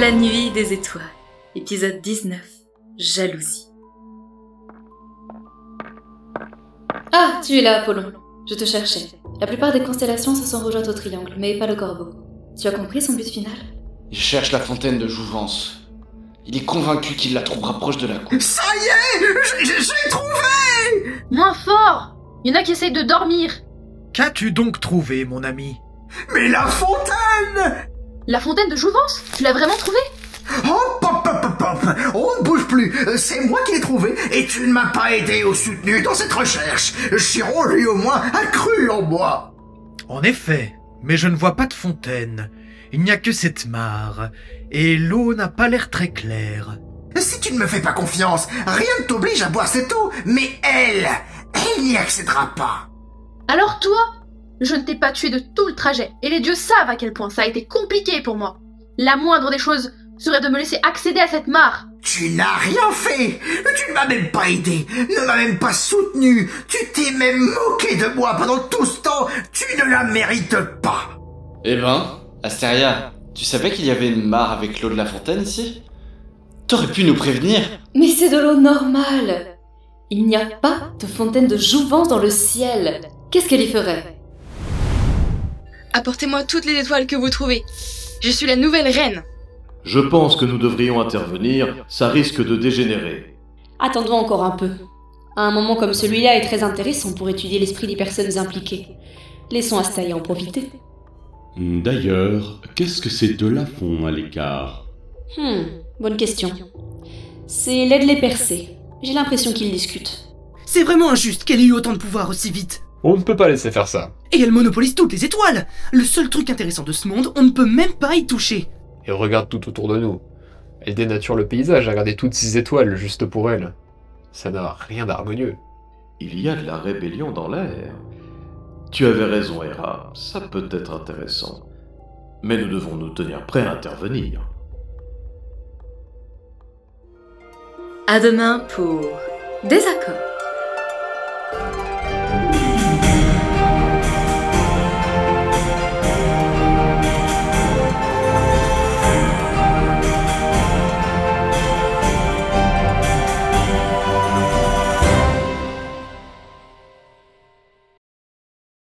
La nuit des étoiles, épisode 19, jalousie. Ah, tu es là, Apollon. Je te cherchais. La plupart des constellations se sont rejointes au triangle, mais pas le corbeau. Tu as compris son but final? Il cherche la fontaine de jouvence. Il est convaincu qu'il la trouvera proche de la coupe. Ça y est J'ai trouvé Moins fort Il y en a qui essayent de dormir Qu'as-tu donc trouvé, mon ami? Mais la fontaine La fontaine de Jouvence Tu l'as vraiment trouvée? Oh, pop, pop, pop, pop. On ne bouge plus. C'est moi qui l'ai trouvé et tu ne m'as pas aidé ou soutenu dans cette recherche. Chiron, lui au moins, a cru en moi. En effet, mais je ne vois pas de fontaine. Il n'y a que cette mare, et l'eau n'a pas l'air très claire. Si tu ne me fais pas confiance, rien ne t'oblige à boire cette eau, mais elle, elle n'y accédera pas. Alors toi Je ne t'ai pas tué de tout le trajet, et les dieux savent à quel point ça a été compliqué pour moi. La moindre des choses serait de me laisser accéder à cette mare. Tu n'as rien fait! Tu ne m'as même pas aidé, ne m'as même pas soutenu, tu t'es même moqué de moi pendant tout ce temps, tu ne la mérites pas! Eh ben, Astéria, tu savais qu'il y avait une mare avec l'eau de la fontaine ici? T'aurais pu nous prévenir. Mais c'est de l'eau normale. Il n'y a pas de fontaine de jouvence dans le ciel. Qu'est-ce qu'elle y ferait? Apportez-moi toutes les étoiles que vous trouvez. Je suis la nouvelle reine. Je pense que nous devrions intervenir, ça risque de dégénérer. Attendons encore un peu. Un moment comme celui-là est très intéressant pour étudier l'esprit des personnes impliquées. Laissons Astaïa en profiter. D'ailleurs, qu'est-ce que ces deux-là font à l'écart? Hmm, bonne question. C'est l'aide les percés. J'ai l'impression qu'ils discutent. C'est vraiment injuste qu'elle ait eu autant de pouvoir aussi vite. On ne peut pas laisser faire ça. Et elle monopolise toutes les étoiles Le seul truc intéressant de ce monde, on ne peut même pas y toucher. Et regarde tout autour de nous. Elle dénature le paysage à regarder toutes ces étoiles juste pour elle. Ça n'a rien d'harmonieux. Il y a de la rébellion dans l'air. Tu avais raison, Hera, ça peut être intéressant. Mais nous devons nous tenir prêts à intervenir. À demain pour Désaccord.